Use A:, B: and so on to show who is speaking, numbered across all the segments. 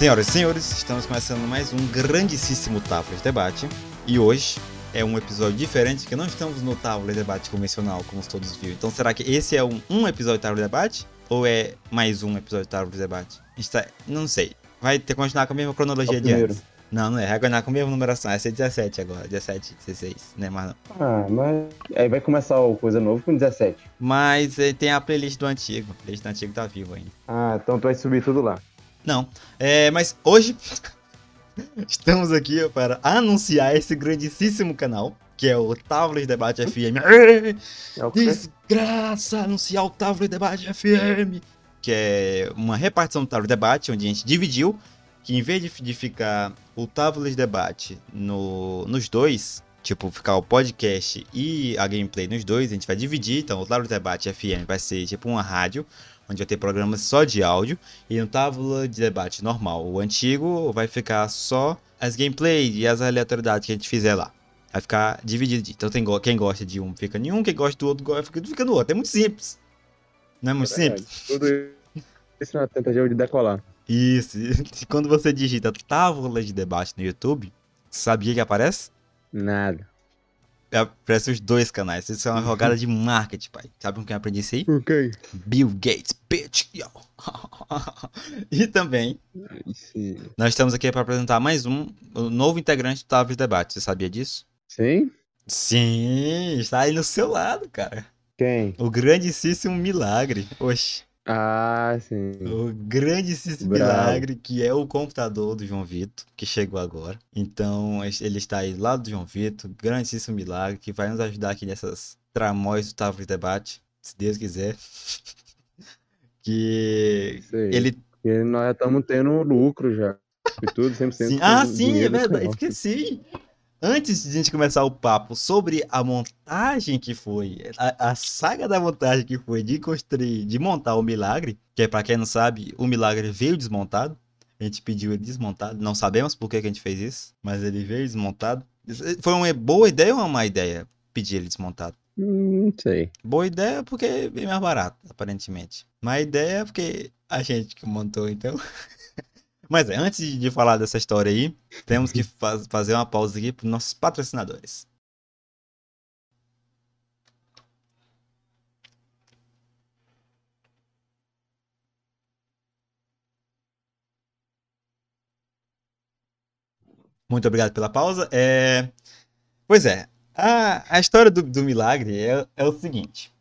A: Senhoras e senhores, estamos começando mais um grandíssimo Távola de Debate. E hoje é um episódio diferente, que não estamos no Távola de Debate convencional, como todos viram. Então será que esse é um, um episódio de Távola de Debate? Ou é mais um episódio de Távola de Debate? Está, não sei. Vai ter que continuar com a mesma cronologia
B: É
A: de antes. Não, não é. Vai continuar com a mesma numeração. Essa é 17 agora. 17, 16. Não é mais não.
B: Ah, mas aí vai começar o coisa novo com 17.
A: Mas eh, tem a playlist do antigo. A playlist do antigo tá vivo ainda.
B: Ah, então tu vai subir tudo lá.
A: Não. É, mas hoje estamos aqui para anunciar esse grandíssimo canal, que é o Távola de Debate FM.
B: É que?
A: Desgraça! Anunciar o Távola de Debate FM! Que é uma repartição do Távola de Debate, onde a gente dividiu, que em vez de, ficar o Távola de Debate no, nos dois, tipo, ficar o podcast e a gameplay nos dois, a gente vai dividir. Então, o de Debate FM vai ser tipo uma rádio, onde vai ter programas só de áudio. E no Távola de Debate normal, o antigo, vai ficar só as gameplays e as aleatoriedades que a gente fizer lá. Vai ficar dividido. Então tem quem gosta de um fica em um, quem gosta do outro fica, fica no outro. É muito simples. Não é muito simples?
B: Tudo isso na tentativa de decolar.
A: Isso. Quando você digita Távola de Debate no YouTube, sabia que aparece?
B: Nada.
A: Aparece os dois canais. Isso é uma jogada de marketing, pai. Sabe com quem eu aprendi isso aí?
B: Ok.
A: Bill Gates, bitch. Yo. e também
B: Sim.
A: Nós estamos aqui para apresentar mais um o novo integrante do de Debate. Você sabia disso?
B: Sim?
A: Sim, está aí no seu lado, cara.
B: Quem?
A: O grandíssimo milagre. Oxe,
B: Ah, sim.
A: o
B: Bravo.
A: milagre que é o computador do João Vitor, que chegou agora. Então, ele está aí do lado do João Vitor, grandíssimo milagre, que vai nos ajudar aqui nessas tramóis do Távola de Debate, se Deus quiser. que
B: Sei.
A: ele
B: Porque nós já estamos tendo lucro já. E tudo, 100%
A: Sim. Ah, sim, é verdade. Esqueci. Antes de a gente começar o papo sobre a montagem que foi, a, a saga da montagem que foi de construir, de montar o milagre, que é pra quem não sabe, o milagre veio desmontado. A gente pediu ele desmontado. Não sabemos por que, que a gente fez isso, mas ele veio desmontado. Isso- Foi uma boa ideia ou uma má ideia pedir ele desmontado?
B: Hum, Não sei.
A: Boa ideia porque é bem mais barato, aparentemente. Má ideia porque a gente que montou, então. Mas é, antes de- falar dessa história aí, temos que faz- fazer uma pausa aqui para nossos patrocinadores. Muito obrigado pela pausa. É... Pois é, a, a história do, do milagre é, é o seguinte.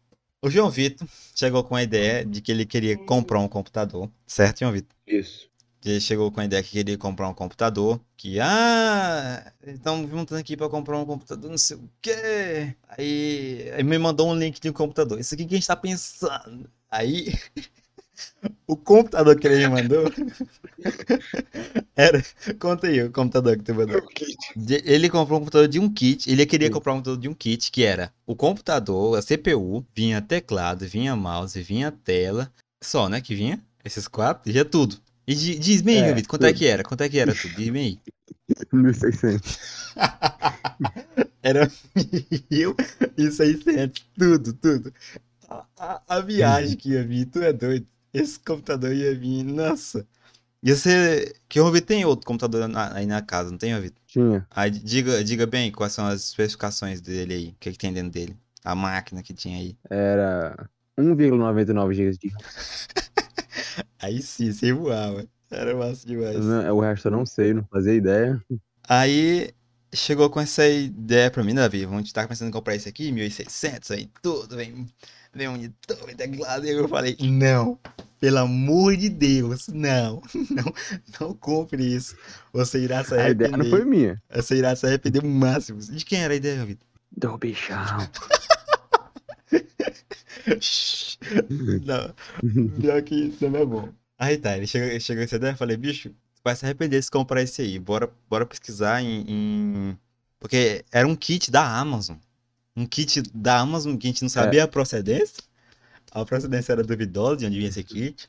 A: O João Vitor chegou com a ideia de que ele queria comprar um computador, certo, João Vitor?
B: Isso.
A: Ele chegou com a ideia que queria comprar um computador, que, ah, estamos juntando aqui para comprar um computador, não sei o quê. Aí, aí me mandou um link de um computador. Isso aqui que a gente tá pensando. Aí, o computador que ele me mandou era. Conta aí o computador que tu mandou. De- Ele comprou um computador de um kit. Ele queria comprar um computador de um kit que era o computador, a CPU, vinha teclado, vinha mouse, vinha tela. Só, né? Que vinha? Esses quatro, já tudo. E di- diz-me aí,
B: É,
A: Vitor, quanto é
B: tudo.
A: que era? Quanto é que era tudo? Diz-me aí.
B: 1.600.
A: Era mil e seiscentos, tudo, tudo. A, a- a viagem que ia vir, tu é doido. Esse computador ia vir, nossa. E você, que vi, tem outro computador na- aí na casa, não tem, Vitor?
B: Tinha.
A: Aí diga, diga bem quais são as especificações dele aí, o que, que tem dentro dele. A máquina que tinha aí.
B: Era 1,99 GB de.
A: Aí sim, sem voar, mano. Era massa demais.
B: Não, O resto eu não sei, não fazia ideia.
A: Aí chegou com essa ideia pra mim, Davi? Vamos estar pensando em comprar esse aqui, 1.600, aí tudo, vem, vem monitor, vem teclado. E eu falei, não, pelo amor de Deus, não, não, não compre isso. Você irá se
B: A ideia não foi
A: arrepender.
B: minha.
A: Você irá se arrepender o máximo. De quem era a ideia, Vitor?
B: Do bichão.
A: Não, pior que isso não é bom. Aí tá, ele chegou com essa ideia, eu falei, bicho, vai se arrepender se comprar esse aí. Bora, bora pesquisar em, em- Porque era um kit da Amazon. Um kit da Amazon que a gente não sabia a procedência. A procedência era duvidosa de onde vinha esse kit.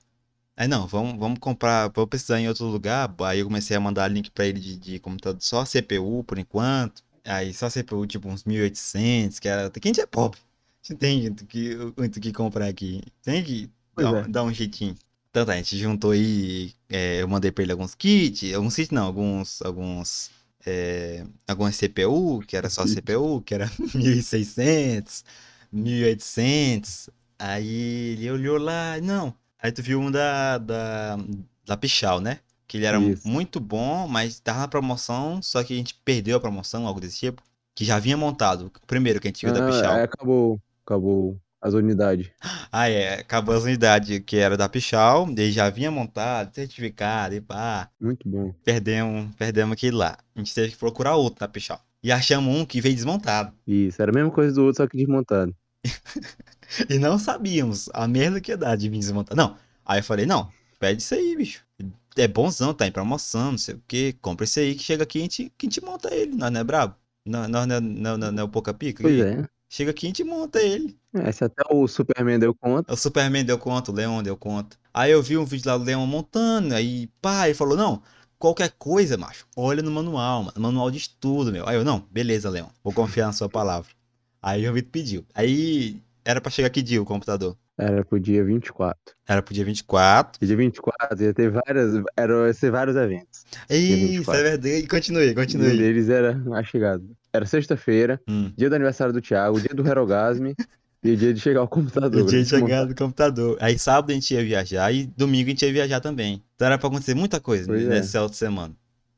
A: Aí não, vamos, vamos comprar, vou pesquisar em outro lugar. Aí eu comecei a mandar link pra ele de, de computador só CPU por enquanto. Aí só CPU tipo uns 1800, que era. Que a gente é pobre. Gente tem muito que, muito que comprar aqui. Tem que dar,
B: é.
A: dar um jeitinho. Tanto a gente juntou aí, é, eu mandei pra ele alguns kits, alguns kits não, alguns, alguns, é, algumas CPU, que era só. CPU, que era 1600, 1800. Aí ele olhou lá, não. Aí tu viu um da, da, da Pichal, né? Que ele era
B: Isso.
A: muito bom, mas tava na promoção, só que a gente perdeu a promoção, algo desse tipo. Que já vinha montado. O primeiro que a gente viu da
B: Ah,
A: Pichal.
B: aí acabou, acabou as unidades.
A: Ah, é. Acabou as unidades que era da Pichal, ele já vinha montado, certificado e pá.
B: Muito bom.
A: Perdemos, perdemos aquele lá. A gente teve que procurar outro na Pichal. E achamos um que veio desmontado.
B: Isso, era a mesma coisa do outro, só que desmontado.
A: E não sabíamos a merda que ia dar de vir desmontado. Não. Aí eu falei, não, pede isso aí, bicho. É bonzão, tá em promoção, não sei o quê. Compra esse aí que chega aqui e a gente, que a gente monta ele. Nós não é brabo? Nós não, não, não, não, não é o pouca pica?
B: Pois é.
A: Chega aqui e a gente monta ele.
B: É, se até o Superman deu conta.
A: O Superman deu conta, o Leon deu conta. Aí eu vi um vídeo lá do Leon montando, aí pá, ele falou, não, qualquer coisa, macho, olha no manual, mano, manual de estudo, meu. Aí eu, não, beleza, Leon, vou confiar na sua palavra. Aí o Vitor pediu. Aí era pra chegar que dia o computador?
B: Era pro dia 24.
A: Era pro dia 24.
B: E dia 24 ia ter várias. Era, ia ser vários eventos.
A: Isso,
B: 24.
A: é verdade. Continue,
B: Um
A: continue.
B: deles era a chegada. Era sexta-feira,
A: Hum.
B: dia do aniversário do Thiago, dia do Herogasme e o dia de chegar ao computador.
A: O dia de chegar do computador. Aí sábado a gente ia viajar e domingo a gente ia viajar também. Então era pra acontecer muita coisa
B: Pois é.
A: nessa outra semana.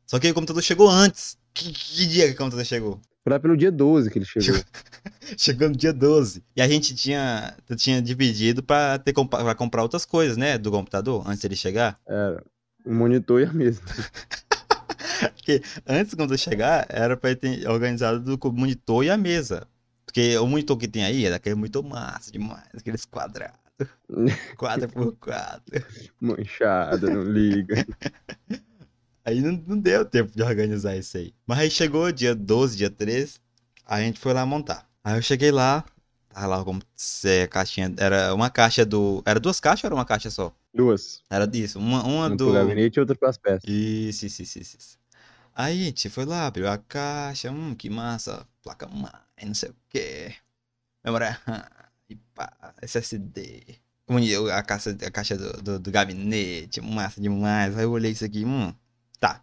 A: Só que o computador chegou antes. Que, que dia que o computador chegou?
B: Foi lá pelo dia 12 que ele chegou.
A: Chegou no dia 12. E a gente tinha, tinha dividido pra, ter, pra comprar outras coisas, né? Do computador, antes dele chegar.
B: Era o monitor e a mesa.
A: Porque antes, quando eu chegar, era pra ter organizado do monitor e a mesa. Porque o monitor que tem aí é daquele monitor massa demais, aqueles quadrados. 4 por 4
B: Manchada, não liga.
A: Aí não, não deu tempo de organizar isso aí. Mas aí chegou dia 12, dia 13, a gente foi lá montar. Aí eu cheguei lá, tava lá como se a caixinha. Era uma caixa do. Era duas caixas ou era uma caixa só?
B: Duas.
A: Era disso. Uma, uma
B: Um
A: do.
B: pro gabinete e outra pras peças.
A: Isso, isso, isso, isso, isso. Aí a gente foi lá, abriu a caixa, hum, que massa, placa mãe, não sei o que. Memória RAM, e pá, SSD. A caixa, a caixa do, do, do gabinete, massa demais. Aí eu olhei isso aqui, hum, tá.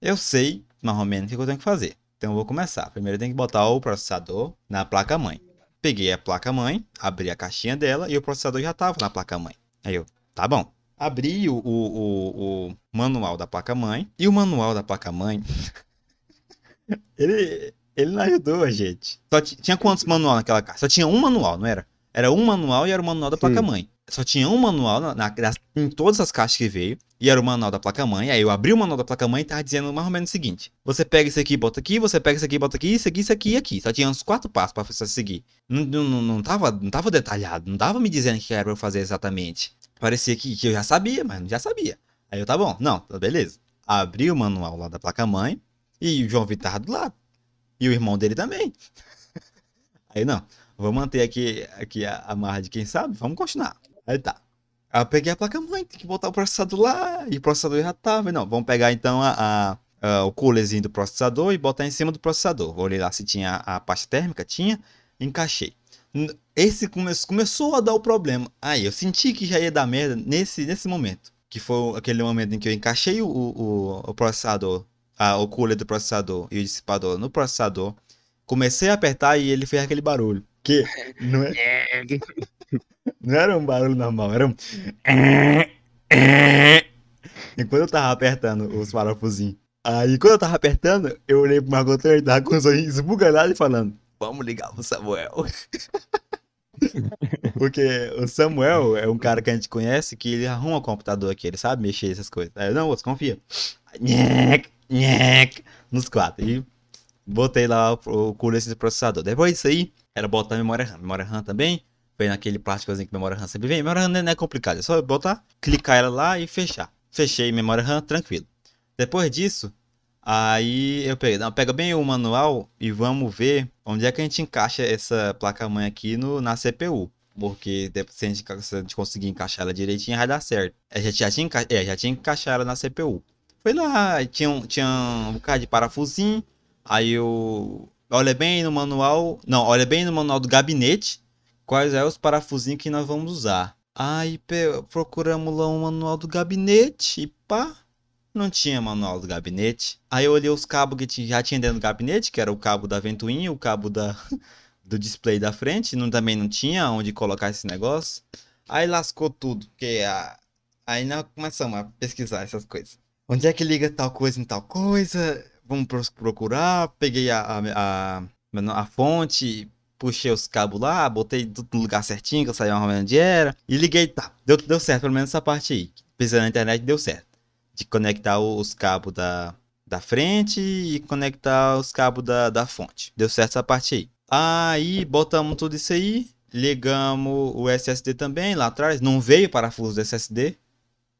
A: Eu sei, mais ou menos, o que eu tenho que fazer. Então eu vou começar. Primeiro eu tenho que botar o processador na placa mãe. Peguei a placa mãe, abri a caixinha dela e o processador já tava na placa mãe. Aí eu, tá bom. Abri o, o, o, o manual da placa mãe. E o manual da placa mãe. ele, ele não ajudou a gente. Só ti- tinha quantos manual naquela caixa? Só tinha um manual, não era? Era um manual e era o manual da
B: Sim.
A: Só tinha um manual na, na- em todas as caixas que veio. E era o manual da placa mãe. Aí eu abri o manual da placa mãe e tava dizendo mais ou menos o seguinte: Você pega isso aqui, bota aqui, você pega isso aqui, bota aqui, isso aqui, isso aqui e aqui. Só tinha uns quatro passos pra você seguir. Não, não, não, tava, não tava detalhado, não tava me dizendo o que era pra eu fazer exatamente. Parecia que, que eu já sabia, mas não já sabia. Aí eu, tá bom, não, tá beleza. Abri o manual lá da placa mãe e o João Vitor tava do lado. E o irmão dele também. Aí não, vou manter aqui, aqui a, a marra de quem sabe, vamos continuar. Aí tá. Aí eu peguei a placa mãe, tem que botar o processador lá, e o processador já tava. Não, vamos pegar então a, a- a- o coolerzinho do processador e botar em cima do processador. Olhei lá se tinha a pasta térmica, tinha, encaixei. Esse come, começou a dar o problema. Aí eu senti que já ia dar merda nesse, nesse momento. Que foi aquele momento em que eu encaixei o, o, o processador, a, o cooler do processador e o dissipador no processador. Comecei a apertar e ele fez aquele barulho. Que não, é, não era um barulho normal, era um. Enquanto eu tava apertando os parafusinhos. Aí quando eu tava apertando, eu olhei pro Margot e tava com os olhos esbuganados e falando: Vamos ligar pro Samuel. Porque o Samuel é um cara que a gente conhece que ele arruma computador aqui, ele sabe mexer essas coisas. Aí eu, não, você confia. Nhec, nhec, nos quatro. E botei lá o, o cooler desse processador. Depois disso aí, era botar a memória RAM. Memória RAM também. Vem naquele plásticozinho que memória RAM sempre vem. Memória RAM não é complicado, é só botar, clicar ela lá e fechar. Fechei memória RAM, tranquilo. Depois disso, aí eu peguei, não, pega bem o manual e vamos ver onde é que a gente encaixa essa placa-mãe aqui no, na CPU. Porque se, a gente, se a gente conseguir encaixar ela direitinho, vai dar certo. Gente já tinha, é, já tinha que encaixar ela na CPU. Foi lá, tinha, um- tinha um bocado de parafusinho. Aí eu. Olha bem no manual. Não, olha bem no manual do gabinete. Quais é os parafusinhos que nós vamos usar. Aí procuramos lá um manual do gabinete e pá, não tinha manual do gabinete. Aí eu olhei os cabos que já tinha dentro do gabinete, que era o cabo da ventoinha, o cabo da, do display da frente, não, também não tinha onde colocar esse negócio. Aí lascou tudo, porque a... aí nós começamos a pesquisar essas coisas. Onde é que liga tal coisa em tal coisa? Vamos procurar. Peguei a, a, a, a fonte, puxei os cabos lá, botei tudo no lugar certinho, que eu sabia mais ou onde era. E liguei, tá. Deu, deu certo, pelo menos essa parte aí. Pesquisando na internet, deu certo. De conectar os cabos da, da frente e conectar os cabos da, da fonte. Deu certo essa parte aí. Aí, botamos tudo isso aí. Ligamos o SSD também lá atrás. Não veio parafuso do SSD.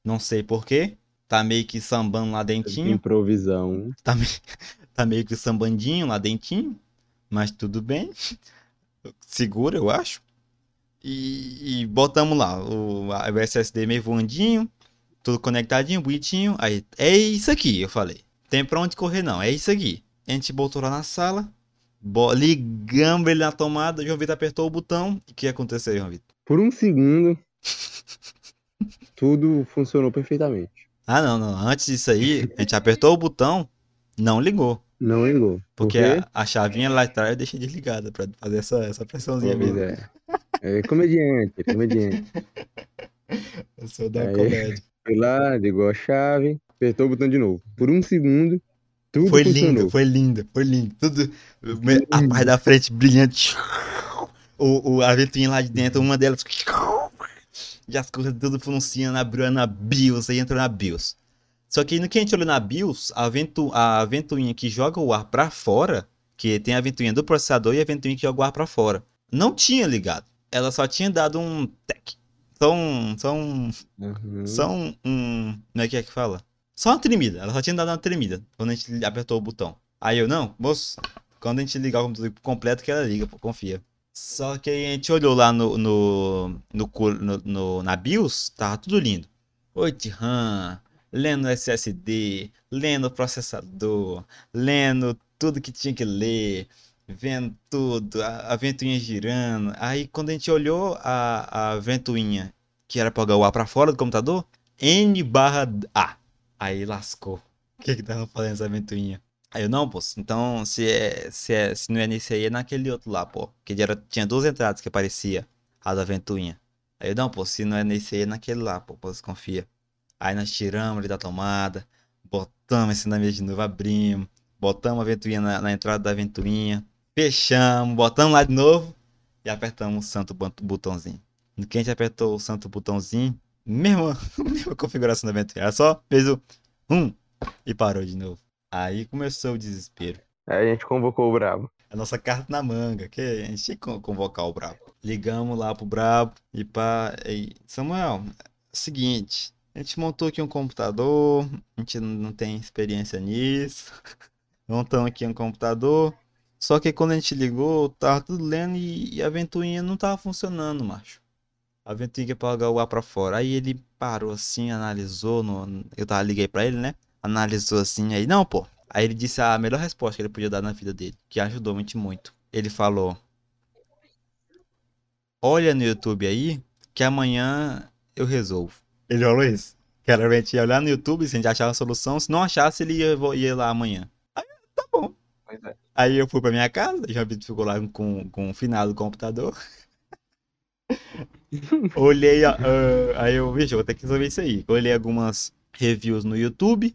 A: Não sei porquê. Tá meio que sambando lá dentinho.
B: Improvisão.
A: Tá, me- tá meio que sambandinho lá dentinho. Mas tudo bem. Segura, eu acho. E, e botamos lá o, o SSD meio voandinho. Tudo conectadinho, bonitinho. Aí, é isso aqui, eu falei. Tem pra onde correr não, é isso aqui. A gente botou lá na sala. ligamos ele na tomada. João Vitor apertou o botão. O que aconteceu, João Vitor?
B: Por um segundo, tudo funcionou perfeitamente.
A: Ah, não, não. Antes disso aí, a gente apertou o botão. Não ligou.
B: Não ligou.
A: Porque
B: Porque
A: a, a chavinha lá atrás eu deixei desligada pra fazer essa, essa pressãozinha
B: Pois
A: mesmo.
B: é. É comediante, é comediante.
A: Eu sou da
B: Aí.
A: comédia.
B: Foi lá, ligou a chave, apertou o botão de novo. Por um segundo, tudo
A: Foi
B: funcionou.
A: lindo, foi lindo, foi lindo. Tudo. me- A parte da frente brilhante. O, o, a ventoinha lá de dentro, uma delas. E as coisas tudo funcionando, abriu na BIOS, aí entrou na BIOS. Só que no que a gente olhou na BIOS, a, ventu, a ventoinha que joga o ar pra fora, que tem a ventoinha do processador e a ventoinha que joga o ar pra fora, não tinha ligado. Ela só tinha dado um tec. Só um. Só um.
B: Uhum.
A: Só um, um. Como é que é que fala? Só uma tremida. Ela só tinha dado uma tremida quando a gente apertou o botão. Aí eu, não, moço, quando a gente ligar o computador completo, que ela liga, pô, confia. Só que a gente olhou lá no, no, no, no- no- na BIOS, tava tudo lindo. 8 RAM, lendo SSD, lendo processador, lendo tudo que tinha que ler, vendo tudo, a, a ventoinha girando. Aí quando a gente olhou a, a ventoinha que era jogar o ar pra fora do computador, N barra A. Aí lascou. O que que tava fazendo essa ventoinha? Aí eu, não, pô, então se, é, se, é, se não é nesse aí, é naquele outro lá, pô. Que era, tinha duas entradas que aparecia, a da ventoinha. Aí eu, não, pô, se não é nesse aí, é naquele lá, pô, pô, confia. Aí nós tiramos ele da tomada, botamos esse na mesa de novo, abrimos, botamos a ventoinha na, na entrada da ventoinha, fechamos, botamos lá de novo e apertamos o santo bot- botãozinho. No que a gente apertou o santo botãozinho, mesma, mesma configuração da ventoinha, ela só fez o um e parou de novo. Aí começou o desespero.
B: Aí a gente convocou o Brabo.
A: A nossa carta na manga, que a gente tinha que con- convocar o Brabo. Ligamos lá pro Brabo e pá. E, Samuel, é seguinte, a gente montou aqui um computador, a gente não tem experiência nisso. Montamos aqui um computador. Só que quando a gente ligou, tava tudo lendo e, e a ventoinha não tava funcionando, macho. A ventoinha pra jogar o ar pra fora. Aí ele parou assim, analisou. No... Eu tava, liguei pra ele, né? Analisou assim, aí, não, pô. Aí ele disse a melhor resposta que ele podia dar na vida dele, que ajudou muito muito. Ele falou: Olha no YouTube aí, que amanhã eu resolvo. Ele falou isso. Que era a gente ia olhar no YouTube se a gente achava a solução. Se não achasse, ele ia, ia lá amanhã. Aí, tá bom.
B: É.
A: Aí eu fui pra minha casa, já ficou lá com, com o final do computador. Olhei, a- ah, aí eu, eu vou ter que resolver isso aí. Olhei algumas reviews no YouTube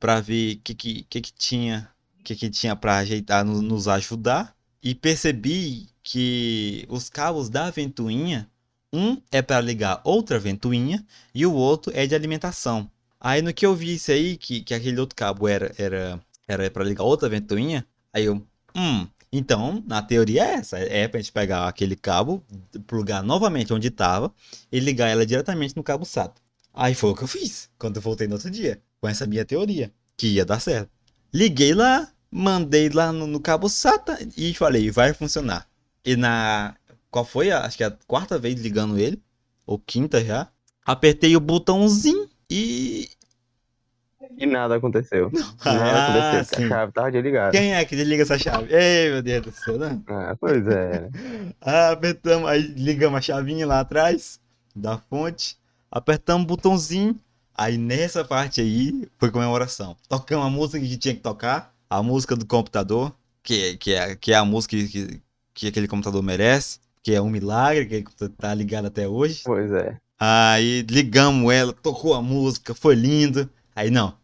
A: pra ver o que, que, que, que tinha, que, que tinha pra ajeitar, no- nos ajudar. E percebi que os cabos da ventoinha, um é para ligar outra ventoinha e o outro é de alimentação. Aí no que eu vi isso aí, que, que aquele outro cabo era, era, era para ligar outra ventoinha, aí eu, hum, então na teoria é essa, é pra gente pegar aquele cabo, plugar novamente onde estava e ligar ela diretamente no cabo SATA. Aí foi o que eu fiz quando eu voltei no outro dia, com essa minha teoria, que ia dar certo. Liguei lá, mandei lá no, no cabo SATA e falei, vai funcionar. E na. Qual foi? a- Acho que é a quarta vez ligando ele, ou quinta já. Apertei o botãozinho e.
B: E nada aconteceu. Nada
A: Ah,
B: aconteceu,
A: sim.
B: a chave tava desligada.
A: Quem é que desliga essa chave? Ei, meu Deus do céu, né?
B: Ah, pois é.
A: Ah, apertamos, aí ligamos a chavinha lá atrás, da fonte, apertamos o botãozinho. Aí nessa parte aí foi comemoração. Tocamos a música que tinha que tocar, a música do computador, que, que, é, que é a música que, que aquele computador merece, que é um milagre, que tá ligado até hoje.
B: Pois é.
A: Aí ligamos ela, tocou a música, foi lindo. Aí não,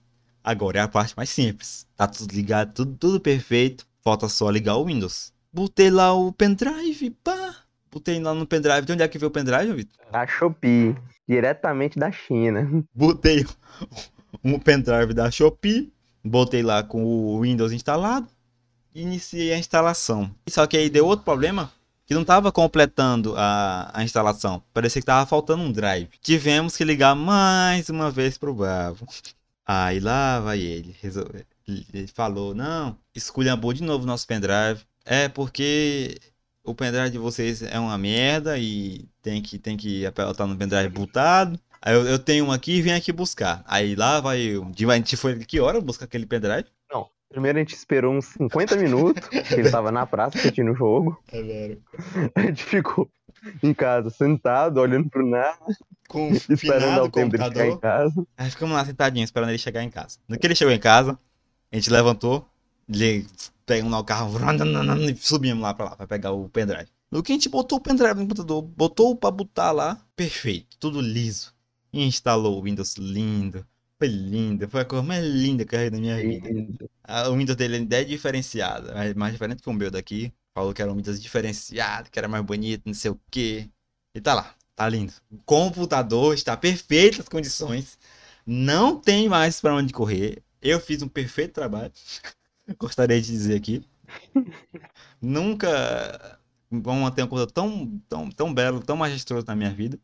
A: agora é a parte mais simples. Tá tudo ligado, tudo, tudo perfeito. Falta só ligar o Windows. Botei lá o pendrive, pá. Botei lá no pendrive. De onde é que veio o pendrive, Vitor?
B: Da Shopee, diretamente da China.
A: Botei um pendrive da Shopee. Botei lá com o Windows instalado. Iniciei a instalação. Só que aí deu outro problema que não estava completando a, a instalação. Parecia que estava faltando um drive. Tivemos que ligar mais uma vez pro Bravo. Aí lá vai ele. Resolve. Ele falou: Não, esculhambou de novo nosso pendrive. É porque o pendrive de vocês é uma merda e tem que, tem que apertar no pendrive bootado. Aí eu, eu tenho um aqui e vem aqui buscar. Aí lá vai eu. A gente foi que hora buscar aquele pendrive?
B: Primeiro a gente esperou uns 50 minutos, que ele tava na praça assistindo o jogo.
A: É velho.
B: A gente ficou em casa, sentado, olhando pro nada,
A: Com
B: esperando o tempo dele chegar em
A: computador.
B: casa.
A: Aí ficamos lá sentadinhos esperando ele chegar em casa. No que ele chegou em casa, a gente levantou, ele pegamos lá o carro e subimos lá pra lá pra pegar o pendrive. No que a gente botou o pendrive no computador, botou pra botar lá, perfeito, tudo liso. E instalou o Windows lindo. Foi lindo, foi a cor mais linda que eu vi na minha vida. Ah, O Windows dele ainda é diferenciado, é mais diferente que o meu daqui. Falou que era um Windows diferenciado, que era mais bonito, não sei o que. E tá lá, tá lindo. O computador está perfeito as condições. Não tem mais pra onde correr. Eu fiz um perfeito trabalho. Gostaria de dizer aqui. Nunca vamos ter um computador tão, tão, tão belo, tão majestoso na minha vida.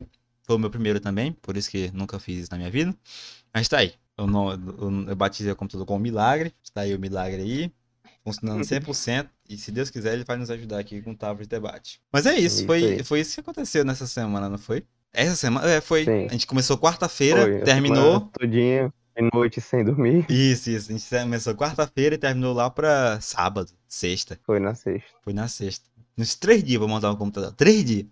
A: Foi o meu primeiro também, por isso que nunca fiz isso na minha vida. Mas tá aí. Eu, não, eu, eu batizei o computador com um milagre. Está aí o milagre aí. Funcionando 100%. E se Deus quiser, ele vai nos ajudar aqui com o tábua de debate. Mas é isso. Foi, foi isso que aconteceu nessa semana, não foi? Essa semana? É, foi.
B: Sim.
A: A gente começou quarta-feira, terminou.
B: de noite sem dormir.
A: Isso, isso. A gente começou quarta-feira e terminou lá pra sábado, sexta.
B: Foi na sexta.
A: Foi na sexta. Nos três dias pra montar um computador. Três dias.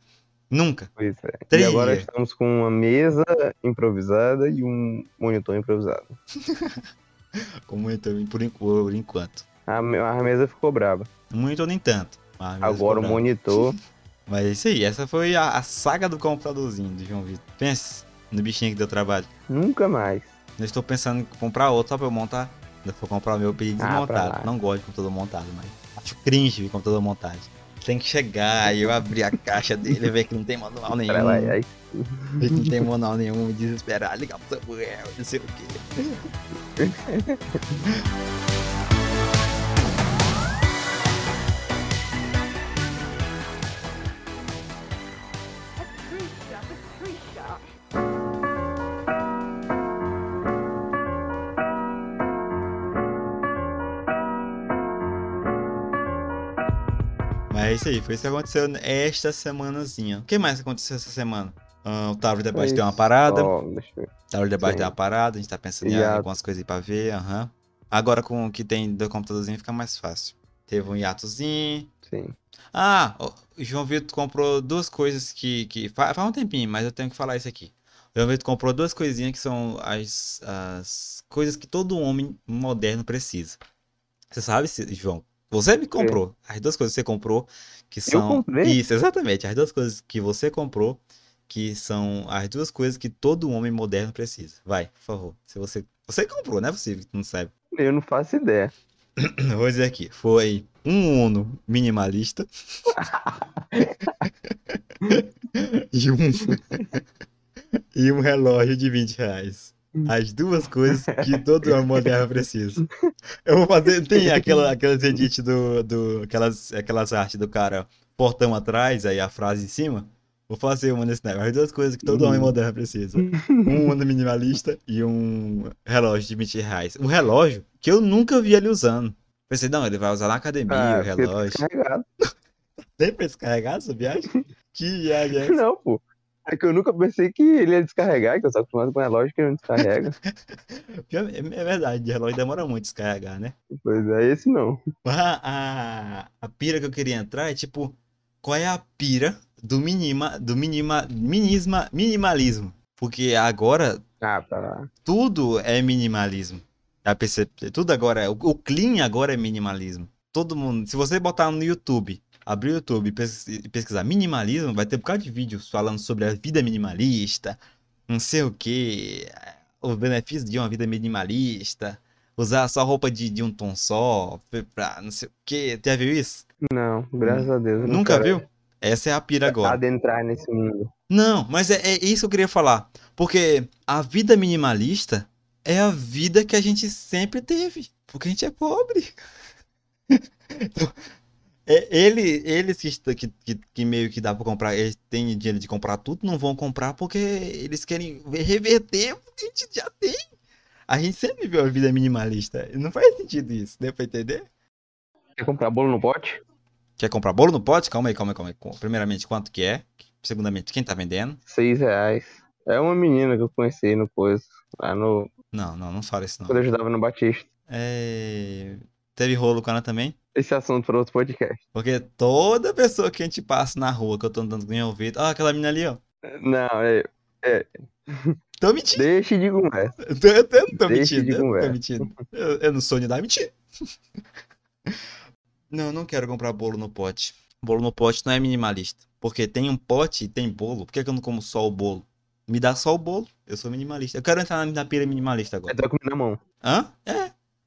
A: Nunca.
B: Pois é. E
A: Três
B: agora estamos com uma mesa improvisada e um monitor improvisado.
A: Como monitor por, por enquanto.
B: A, a mesa ficou braba.
A: O monitor nem tanto.
B: Agora o monitor.
A: Mas é isso aí. Essa foi a, a saga do computadorzinho do João Vitor. Pense no bichinho que deu trabalho.
B: Nunca mais.
A: Eu estou pensando em comprar outro só pra eu montar. Eu for comprar o meu, eu pedi
B: Ah,
A: desmontado. Não gosto de computador montado, mas acho cringe de computador montado. Tem que chegar e eu abrir a caixa dele e ver que não tem manual nenhum.
B: Lá, aí
A: Ver que não tem manual nenhum, me desesperar, ligar pro Samuel, não sei o quê. isso aí, foi isso que aconteceu esta semanazinha. O que mais aconteceu essa semana? Ah, o de Debate
B: Foi
A: deu uma parada. Tower de Debate
B: Sim.
A: deu uma parada, a gente tá pensando em algumas coisas aí pra ver, aham. Agora com o que tem do computadorzinho fica mais fácil. Teve um hiatozinho.
B: Sim.
A: Ah, o João Vitor comprou duas coisas que. que fa- faz um tempinho, mas eu tenho que falar isso aqui. O João Vitor comprou duas coisinhas que são as, as coisas que todo homem moderno precisa. Você sabe, João? Você me comprou. As duas coisas que você comprou, que são.
B: comprei?
A: Isso, exatamente. As duas coisas que você comprou, que são as duas coisas que todo homem moderno precisa. Vai, por favor. Se você. Você comprou, não é possível que tu não sabe.
B: Eu não faço ideia.
A: Eu Vou dizer aqui. Foi um Uno minimalista. e um. e um relógio de 20 reais. As duas coisas que todo homem moderno precisa. Eu vou fazer. Tem aquela, aquelas edits do. do aquelas, aquelas artes do cara portão atrás, aí a frase em cima. Vou fazer uma nesse negócio. As duas coisas que todo homem moderno precisa. Um Uno minimalista e um relógio de 20 reais. Um relógio que eu nunca vi ele usando. Pensei, não, ele vai usar na academia
B: Ah,
A: o relógio. Sempre descarregado essa viagem? Que viagem é essa?
B: Não, pô. É que eu nunca pensei que ele ia descarregar, que eu sou acostumado com relógio que ele não descarrega.
A: É verdade, de relógio demora muito descarregar, né?
B: pois é, esse não.
A: A, a, a pira que eu queria entrar é tipo, qual é a pira do minima, do minima, minisma, minimalismo. Porque agora
B: Ah, tá lá.
A: tudo é minimalismo. Já percebe? Tudo agora. O, o clean agora é minimalismo. Todo mundo. Se você botar no YouTube, abrir o YouTube e pes- pesquisar minimalismo, vai ter um bocado de vídeos falando sobre a vida minimalista, não sei o que, os benefícios de uma vida minimalista, usar só roupa de, de um tom só, pra não sei o que. Já viu isso?
B: Não, graças a Deus.
A: Nunca
B: quero
A: viu? Essa é a pira agora.
B: Adentrar nesse mundo.
A: Não, mas é, é isso que eu queria falar. Porque a vida minimalista é a vida que a gente sempre teve. Porque a gente é pobre. É, ele, eles que, que, que, meio que dá pra comprar, eles têm dinheiro de comprar tudo, não vão comprar porque eles querem reverter o que a gente já tem. A gente sempre viveu a vida minimalista. Não faz sentido isso, deu pra entender?
B: Quer comprar bolo no pote?
A: Quer comprar bolo no pote? Calma aí, calma aí, calma aí. Primeiramente, quanto que é? Segundamente, quem tá vendendo?
B: Seis reais. É uma menina que eu conheci no coisa. Lá no.
A: Não, não, não fala isso não.
B: Quando eu ajudava no Batista.
A: É... Teve rolo com ela também?
B: Esse assunto para outro podcast.
A: Porque toda pessoa que a gente passa na rua, que eu tô andando com meu ouvido, ó, aquela menina ali, ó.
B: Não, é.
A: Tô mentindo.
B: Deixe de conversa.
A: Eu tô, eu eu não tô
B: Deixe
A: mentindo.
B: de
A: Eu não tô
B: conversa.
A: mentindo. Eu, eu não sou de dar mentira. Não, eu não quero comprar bolo no pote. Bolo no pote não é minimalista. Porque tem um pote e tem bolo. Por que, que eu não como só o bolo? Me dá só o bolo. Eu sou minimalista. Eu quero entrar na, na pira minimalista agora.
B: Ela tá comendo na mão.
A: Hã? É.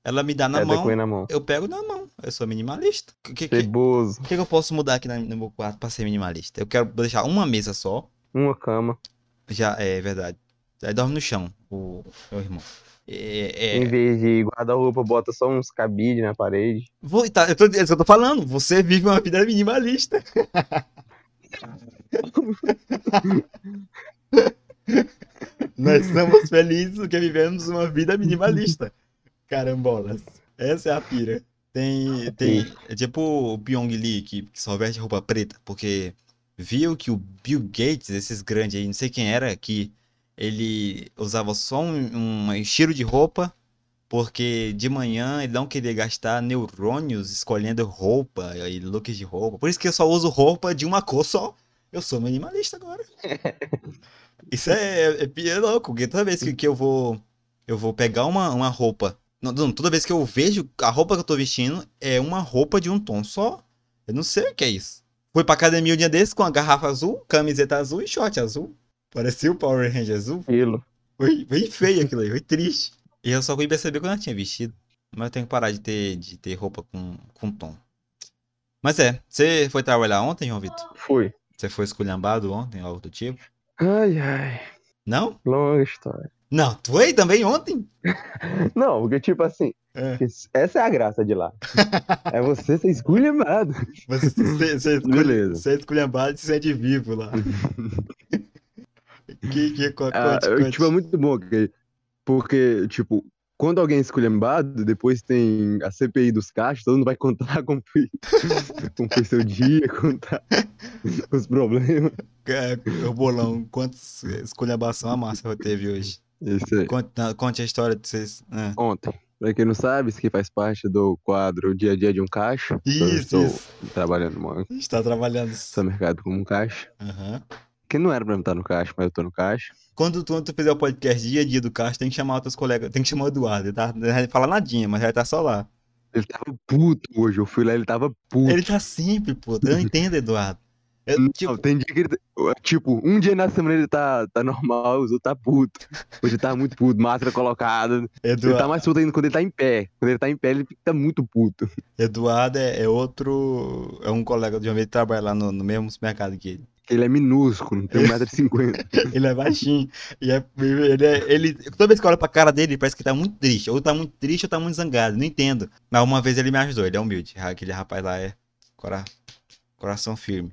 A: Ela me dá na
B: tá
A: mão.
B: na mão.
A: Eu pego na mão. Eu sou minimalista. O que, que, que, que eu posso mudar aqui no meu quarto pra ser minimalista? Eu quero deixar uma mesa só.
B: Uma cama.
A: Já é verdade. Aí dorme no chão, o meu irmão. É,
B: Em
A: é,
B: vez de guarda-roupa, bota só uns cabides na parede.
A: vou, tá, eu tô, é isso que eu tô falando. Você vive uma vida minimalista. Nós somos felizes porque vivemos uma vida minimalista. Carambolas. Essa é a pira. Tem, tem, é tipo o Pyong Lee que, que só veste roupa preta, porque viu que o Bill Gates, esses grandes aí, não sei quem era, que ele usava só um, um estilo de roupa, porque de manhã ele não queria gastar neurônios escolhendo roupa e looks de roupa. Por isso que eu só uso roupa de uma cor só. Eu sou minimalista agora. Isso é, é, é louco, porque toda vez que, que eu vou eu vou pegar uma, uma roupa. Não, não, toda vez que eu vejo a roupa que eu tô vestindo é uma roupa de um tom só. Eu não sei o que é isso. Fui pra academia um dia desse com a garrafa azul, camiseta azul e short azul. Parecia o Power Ranger azul.
B: Pelo.
A: Foi, foi feio aquilo aí, foi triste. E eu só fui perceber quando eu tinha vestido. Mas eu tenho que parar de ter, de ter roupa com, com tom. Mas é, você foi trabalhar ontem, João Vitor?
B: Fui.
A: Você foi esculhambado ontem, algo do tipo?
B: Ai, ai.
A: Não?
B: Longa história.
A: Não, tu foi também ontem?
B: Não, porque tipo assim,
A: É.
B: essa é a graça de lá. É você ser esculhambado.
A: Você, é esculhambado e se sente vivo lá. que, que,
B: Ah,
A: conte,
B: eu,
A: conte.
B: tipo, é muito bom, porque, porque, tipo, quando alguém é esculhambado, depois tem a CPI dos caixas, todo mundo vai contar como foi, como foi seu dia, contar os problemas.
A: É, o bolão, quantas esculhambação a Márcia teve hoje?
B: Isso aí.
A: Conte, conte a história de vocês. É.
B: Ontem, pra quem não sabe, isso aqui faz parte do quadro O Dia a Dia de um Caixa. Eu
A: Isso,
B: estou
A: isso.
B: trabalhando no
A: Está trabalhando.
B: mercado como um caixa.
A: Aham.
B: Que não era pra eu estar no caixa, mas eu tô no caixa.
A: Quando, tu- quando tu fizer o podcast dia a dia do Caixa, tem que chamar outros colegas. Tem que chamar o Eduardo. Ele, tá, ele vai falar nadinha, mas ele tá só lá.
B: Ele tava puto hoje, eu fui lá, ele tava puto.
A: Ele tá sempre, pô. Eu não entendo, Eduardo. Eu,
B: Não,
A: tipo,
B: tem dia que ele. tá- Tipo, um dia na semana ele tá, tá normal, os outros tá puto. Hoje ele tá muito puto, máscara colocada. Ele tá
A: Eduardo,
B: mais puto ainda quando ele tá em pé. Quando ele tá em pé, ele fica muito puto.
A: Eduardo é, é outro. É um colega de uma vez que trabalha lá no, no mesmo mercado que ele.
B: Ele é minúsculo, tem 1,50m.
A: Ele é baixinho. e é, ele é. Ele, toda vez que eu olho pra cara dele, parece que tá muito triste. Ou tá muito triste ou tá muito zangado. Não entendo. Mas uma vez ele me ajudou, ele é humilde. Aquele rapaz lá é. Cora, coração firme.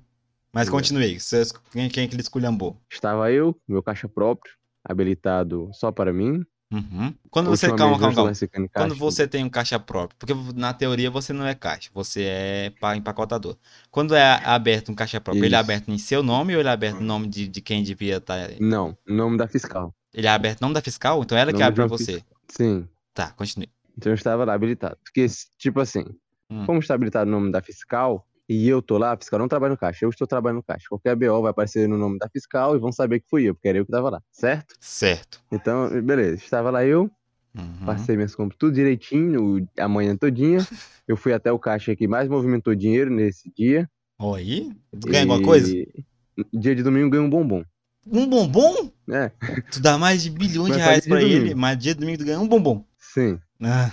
A: Mas
B: É.
A: continue. Vocês, quem, quem é que ele esculhambou?
B: Estava eu, meu caixa próprio, habilitado só para mim.
A: Uhum. Quando você. Calma, calma, calma. Quando você tem um caixa próprio, porque na teoria você não é caixa, você é pa- empacotador. Quando é aberto um caixa próprio, ele é
B: Isso.
A: aberto em seu nome ou ele é aberto em nome de, de quem devia estar.
B: Não, em nome da fiscal.
A: Ele é aberto em nome da fiscal? Então ela que abre pra
B: uma
A: você.
B: Sim.
A: Tá, continue.
B: Então eu estava lá habilitado. Porque, tipo assim,
A: Hum.
B: como está habilitado o nome da fiscal, e eu tô lá, a fiscal não trabalha no caixa, eu estou trabalhando no caixa. Qualquer BO vai aparecer no nome da fiscal e vão saber que fui eu, porque era eu que tava lá, certo?
A: Certo.
B: Então, beleza, estava lá eu,
A: Uhum.
B: passei minhas compras tudo direitinho, a manhã todinha. Eu fui até o caixa que mais movimentou dinheiro nesse dia.
A: Aí? Tu ganha alguma coisa?
B: e Dia de domingo ganhei um bombom.
A: Um bombom?
B: É,
A: Tu dá mais de bilhões de reais pra ele,
B: domingo.
A: mas dia de domingo tu ganha um bombom.
B: sim.
A: Ah,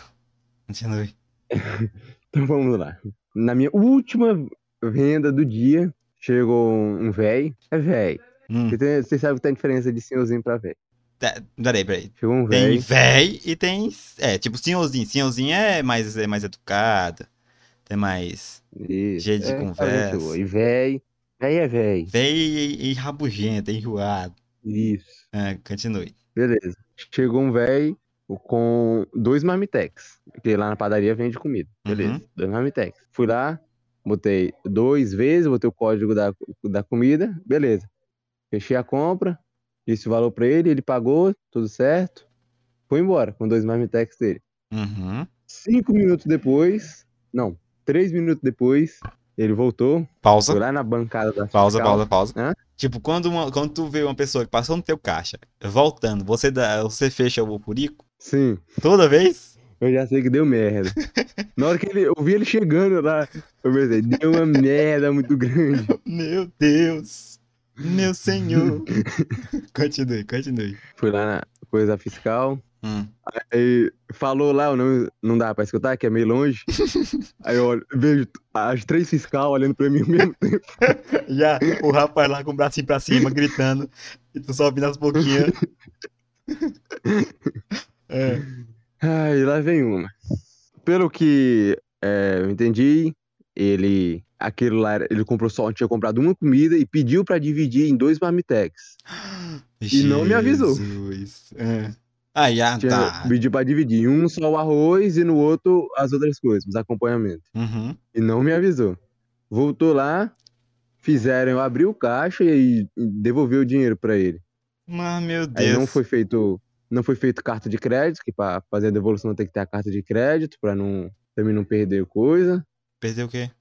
A: continue.
B: Então vamos lá. Na minha última venda do dia, chegou um velho. É velho.
A: Hum,
B: Você sabe que tem diferença de senhorzinho pra velho.
A: tá, peraí, peraí.
B: Chegou um
A: Tem véi e tem. É, tipo senhorzinho. Senhorzinho é mais, é mais educado. Tem mais.
B: Isso,
A: jeito de
B: é, muito
A: conversa.
B: E velho. Velho é velho.
A: Véi e, e rabugento, enjoado.
B: Isso.
A: Ah, continue.
B: Beleza. Chegou um velho com dois marmitex. Porque lá na padaria vende comida. Beleza.
A: Uhum.
B: Dois marmitex. Fui lá, botei dois vezes, botei o código da, da comida. Beleza. Fechei a compra. Disse o valor pra ele, ele pagou, tudo certo. Foi embora com dois marmitex dele.
A: Uhum.
B: Cinco minutos depois, não, três minutos depois, ele voltou, foi
A: Pausa.
B: lá na bancada da
A: Pausa,
B: fiscal.
A: pausa, pausa. Tipo, quando, uma, quando tu vê uma pessoa que passou no teu caixa, voltando, você, dá, você fecha o furico
B: Sim,
A: toda vez?
B: eu já sei que deu merda. Na hora que ele, eu vi ele chegando lá, eu pensei, deu uma merda muito grande.
A: Meu Deus! Meu senhor! continue, continue.
B: Fui lá na coisa fiscal,
A: Hum.
B: aí falou lá, não, não dá pra escutar, que é meio longe. Aí eu olho, vejo as três fiscal olhando pra mim ao mesmo tempo.
A: Já o rapaz lá com o bracinho pra cima, gritando, e tu só ouvindo as boquinhas. É.
B: Ai, lá vem uma. Pelo que é, eu entendi, ele. Aquilo lá, ele comprou só, tinha comprado uma comida e pediu pra dividir em dois marmitex. E não me avisou.
A: Jesus. É. Ah, já
B: Tinha,
A: tá.
B: Pediu pra dividir. Em um só o arroz e no outro as outras coisas, os acompanhamentos.
A: Uhum.
B: E não me avisou. Voltou lá, fizeram eu abrir o caixa e devolver o dinheiro pra ele.
A: Mas, meu
B: Aí
A: Deus.
B: não foi feito, não foi feito carta de crédito, que pra fazer a devolução tem que ter a carta de crédito pra não também não perder coisa.
A: Perdeu o quê?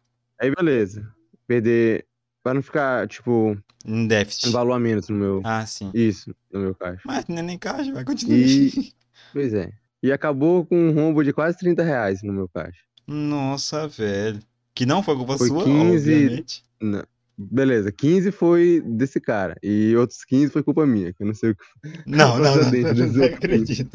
B: Aí beleza. Perder pra não ficar tipo
A: Um
B: um
A: déficit.
B: valor a menos no meu
A: Ah, sim.
B: isso, no meu caixa.
A: Mas não é nem caixa, vai continuar.
B: E pois é. E acabou com um rombo de quase 30 reais no meu caixa.
A: Nossa, velho. Que não foi culpa
B: Foi
A: sua,
B: 15
A: obviamente.
B: Não. Beleza, 15 foi desse cara. E outros 15 foi culpa minha, que eu não sei o que
A: Não, não, não, não, não acredito.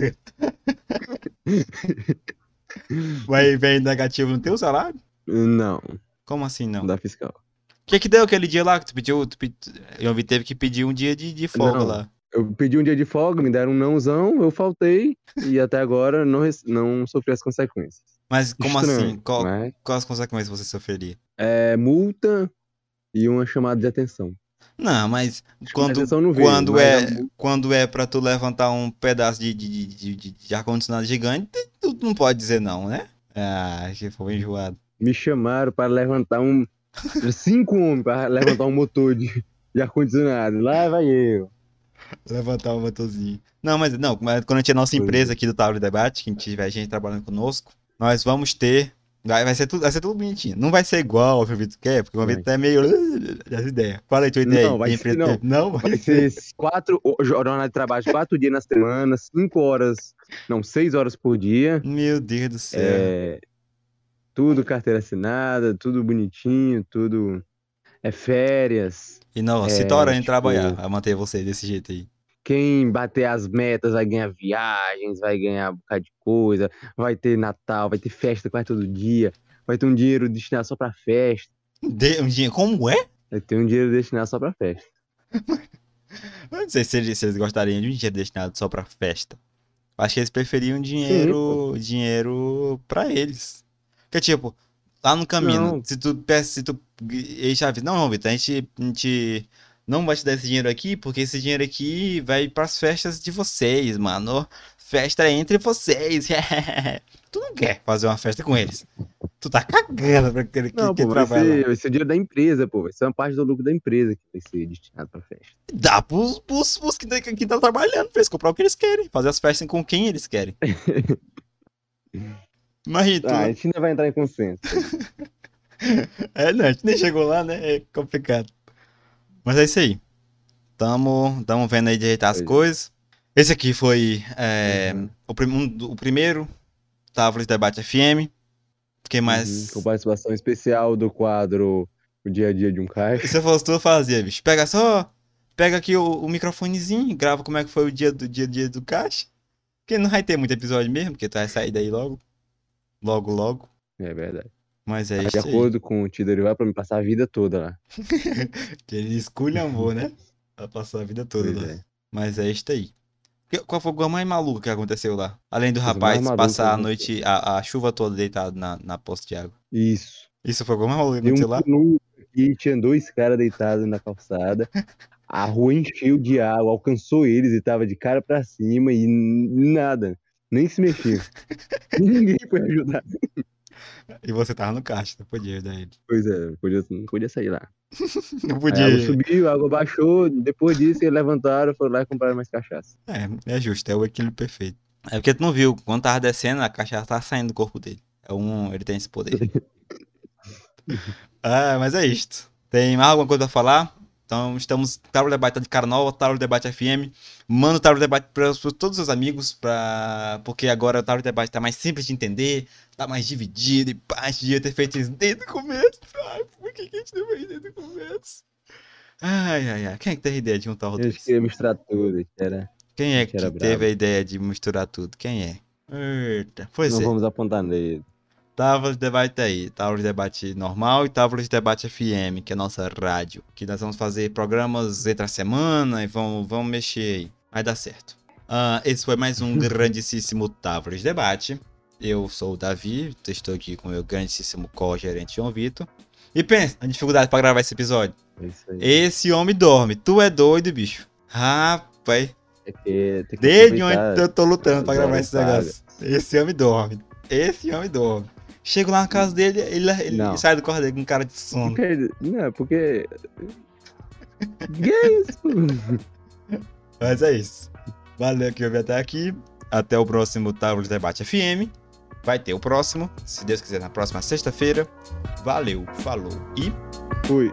A: Vai vem negativo no teu salário?
B: Não,
A: Como assim não?
B: da fiscal.
A: O que que deu aquele dia lá que tu pediu? Tu pedi... Eu vi teve que pedir um dia de, de folga
B: Não.
A: lá.
B: Eu pedi um dia de folga, me deram um nãozão, eu faltei e até agora não, não sofri as consequências.
A: Mas como
B: Estranho,
A: assim? Qual,
B: mas
A: Quais consequências você sofreria?
B: é multa e uma chamada de atenção.
A: Não, mas quando,
B: veio,
A: quando,
B: mas
A: é,
B: multa-
A: quando é pra tu levantar um pedaço de, de, de, de, de ar-condicionado gigante, tu não pode dizer não, né? Ah, que foi enjoado.
B: Me chamaram para levantar um. Cinco homens para levantar um motor de, de ar-condicionado. Lá vai eu.
A: Levantar o motorzinho. Não, mas não, mas quando a gente é nossa
B: Pois é.
A: empresa aqui do de Debate, que tiver gente trabalhando conosco, nós vamos ter. Vai, vai, ser tudo, vai ser tudo bonitinho. Não vai ser igual ao que o Vitor quer, porque o. Vitor é meio. Essa ideia. Fala aí tua ideia.
B: Não, vai ser,
A: empresa- não vai
B: Vai
A: ser.
B: ser quatro jornada de trabalho, quatro dias na semana, cinco horas, não, seis horas por dia.
A: Meu Deus do céu.
B: É, tudo carteira assinada, tudo bonitinho, tudo é férias.
A: E não, se
B: é,
A: tora em
B: tipo-
A: trabalhar, a manter você desse jeito aí.
B: Quem bater as metas vai ganhar viagens, vai ganhar um bocado de coisa, vai ter Natal, vai ter festa quase todo dia, vai ter um dinheiro destinado só pra festa,
A: De, um dinheiro, como é?
B: vai ter um dinheiro destinado só pra festa.
A: Não sei se eles gostariam de um dinheiro destinado só pra festa. Acho que eles preferiam dinheiro, dinheiro pra eles. Porque, tipo, lá no caminho,
B: Não.
A: se tu se tu. Eles já não, Vitor, a gente, a gente não vai te dar esse dinheiro aqui, porque esse dinheiro aqui vai pras festas de vocês, mano. Festa é entre vocês. tu não quer fazer uma festa com eles. Tu tá cagando pra aquele que,
B: Não,
A: que
B: pô, vai
A: trabalha
B: ser, vai ser o dinheiro da empresa, pô, vai ser uma parte do lucro da empresa que vai ser destinado pra festa.
A: Dá pros, pros, pros que estão que tão trabalhando, pra eles comprar o que eles querem, fazer as festas com quem eles querem. Imagina, tu,
B: Ah, a gente ainda vai entrar em consenso.
A: É, não, a gente nem chegou lá, né? É complicado. Mas é isso aí. Tamo, tamo vendo aí de ajeitar as
B: é.
A: coisas. Esse aqui foi é,
B: Uhum.
A: o, prim- um o primeiro Távola de Debate FM. Fiquei mais.
B: Uhum, Com participação especial do quadro O Dia a Dia de um Caixa.
A: Se eu fosse tu, eu fazia, bicho. Pega só. Pega aqui o, o microfonezinho, grava como é que foi o dia do dia a dia do caixa. Porque não vai ter muito episódio mesmo, porque tu vai sair daí logo. Logo, logo.
B: É verdade.
A: Mas é
B: De
A: isso aí.
B: acordo com o vai pra me passar a vida toda lá.
A: Que ele esculhambou, né? Vai passar a vida toda
B: Pois
A: lá.
B: é.
A: Mas é isso aí. Qual foi o mais maluco que aconteceu lá? Além do
B: Coisa
A: rapaz passar a noite, a, a chuva toda deitado na, na poça de água.
B: Isso.
A: Isso foi o mais maluco que aconteceu
B: um
A: lá?
B: aqui, tinha dois caras deitados na calçada. A rua encheu de água, alcançou eles e tava de cara pra cima e nada. Nem se mexia. Ninguém foi ajudar.
A: E você tava no caixa, não podia ajudar ele.
B: Pois é, não podia, não podia sair lá.
A: Não
B: Aí
A: podia.
B: a água subiu, a água baixou. Depois disso, eles levantaram, foram lá e compraram mais cachaça.
A: É, é justo, é o equilíbrio perfeito. É porque tu não viu, quando tava descendo, a cachaça tava saindo do corpo dele. É um, ele tem esse poder. ah, mas é isto. Tem mais alguma coisa pra falar? Então, estamos. Tábua Debate tá de cara nova, Tábua Debate FM. Manda o Tábua Debate para todos os amigos, pra... porque agora o Tábua Debate tá mais simples de entender, tá mais dividido, e pá, devia ter feito isso desde o começo. Ai, por que, que a gente não fez desde o começo? Ai, ai, ai. Quem é que teve a ideia de juntar o
B: Eu acho que ia misturar tudo. Era...
A: quem é que
B: era
A: teve
B: bravo.
A: a ideia de misturar tudo? Quem é? Eita, pois
B: Não
A: é.
B: vamos apontar nele.
A: Távola de debate aí. Távola de debate normal e távola de debate FM, que é a nossa rádio. Que nós vamos fazer programas entre a semana e vamos, vamos mexer aí. Vai dar certo. Ah, esse foi mais um grandíssimo Távola de Debate. Eu sou o Davi, estou aqui com o meu grandíssimo co-gerente João Vitor. E pensa, a dificuldade para gravar esse episódio.
B: É isso aí.
A: Esse homem dorme. Tu é doido, bicho. Rapaz.
B: É que que
A: Desde onde eu tô lutando
B: as
A: gravar esse negócio. Esse homem dorme. Esse homem dorme. Chego lá na casa dele, ele, ele sai do quarto dele com cara de sono.
B: Porque, não, porque. Que isso?
A: Mas é isso. Valeu que ouviu até aqui. Até o próximo Tábua de Debate FM. Vai ter o próximo, se Deus quiser, na próxima sexta-feira. Valeu, falou e
B: Fui.